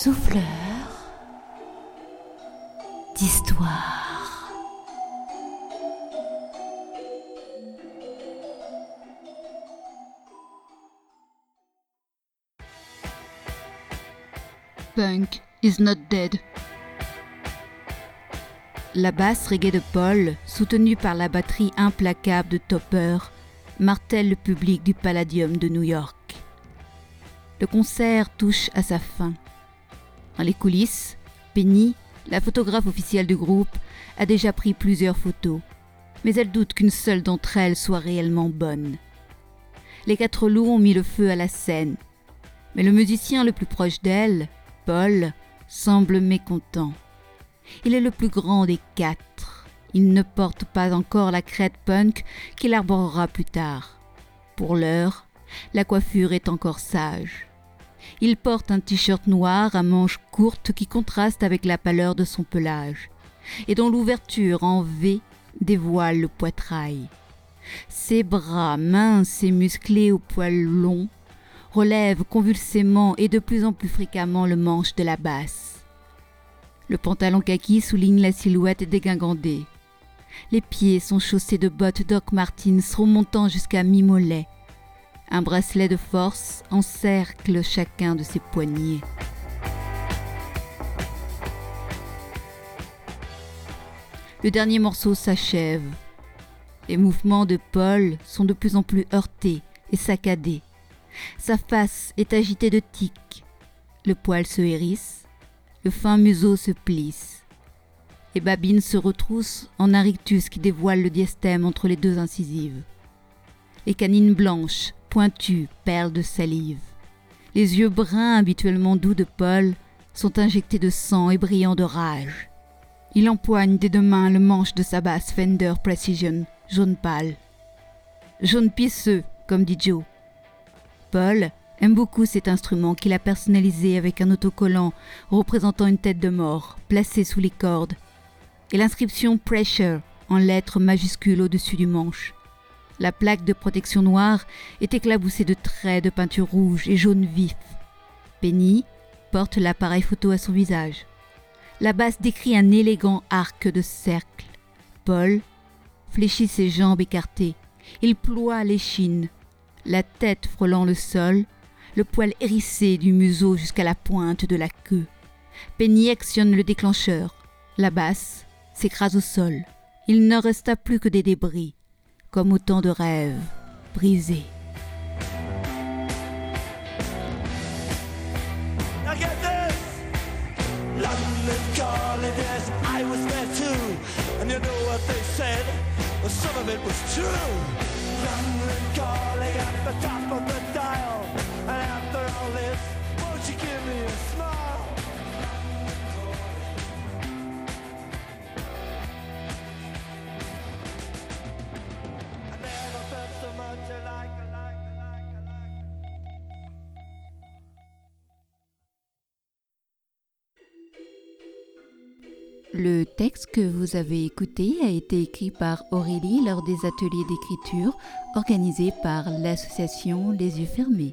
souffleur d'histoire. Punk is not dead. La basse reggae de Paul, soutenue par la batterie implacable de Topper, martèle le public du Palladium de New York. Le concert touche à sa fin. Dans les coulisses, Penny, la photographe officielle du groupe, a déjà pris plusieurs photos, mais elle doute qu'une seule d'entre elles soit réellement bonne. Les quatre loups ont mis le feu à la scène, mais le musicien le plus proche d'elle, Paul, semble mécontent. Il est le plus grand des quatre. Il ne porte pas encore la crête punk qu'il arborera plus tard. Pour l'heure, la coiffure est encore sage. Il porte un t-shirt noir à manches courtes qui contraste avec la pâleur de son pelage, et dont l'ouverture en V dévoile le poitrail. Ses bras minces et musclés aux poils longs relèvent convulsément et de plus en plus fréquemment le manche de la basse. Le pantalon kaki souligne la silhouette dégingandée. Les pieds sont chaussés de bottes Doc Martens remontant jusqu'à mi-mollet un bracelet de force encercle chacun de ses poignets. Le dernier morceau s'achève. Les mouvements de Paul sont de plus en plus heurtés et saccadés. Sa face est agitée de tics. Le poil se hérisse. Le fin museau se plisse. Les babines se retroussent en un rictus qui dévoile le diastème entre les deux incisives. Les canines blanches pointu, perle de salive. Les yeux bruns habituellement doux de Paul sont injectés de sang et brillants de rage. Il empoigne des deux mains le manche de sa basse Fender Precision, jaune pâle. Jaune pisseux, comme dit Joe. Paul aime beaucoup cet instrument qu'il a personnalisé avec un autocollant représentant une tête de mort placée sous les cordes et l'inscription Pressure en lettres majuscules au-dessus du manche. La plaque de protection noire est éclaboussée de traits de peinture rouge et jaune vif. Penny porte l'appareil photo à son visage. La basse décrit un élégant arc de cercle. Paul fléchit ses jambes écartées. Il ploie l'échine, la tête frôlant le sol, le poil hérissé du museau jusqu'à la pointe de la queue. Penny actionne le déclencheur. La basse s'écrase au sol. Il ne resta plus que des débris comme autant de rêves brisés. Some of it was true. London calling at the top of the dial. And after all this, won't you give me a smile? Le texte que vous avez écouté a été écrit par Aurélie lors des ateliers d'écriture organisés par l'association Les Yeux Fermés.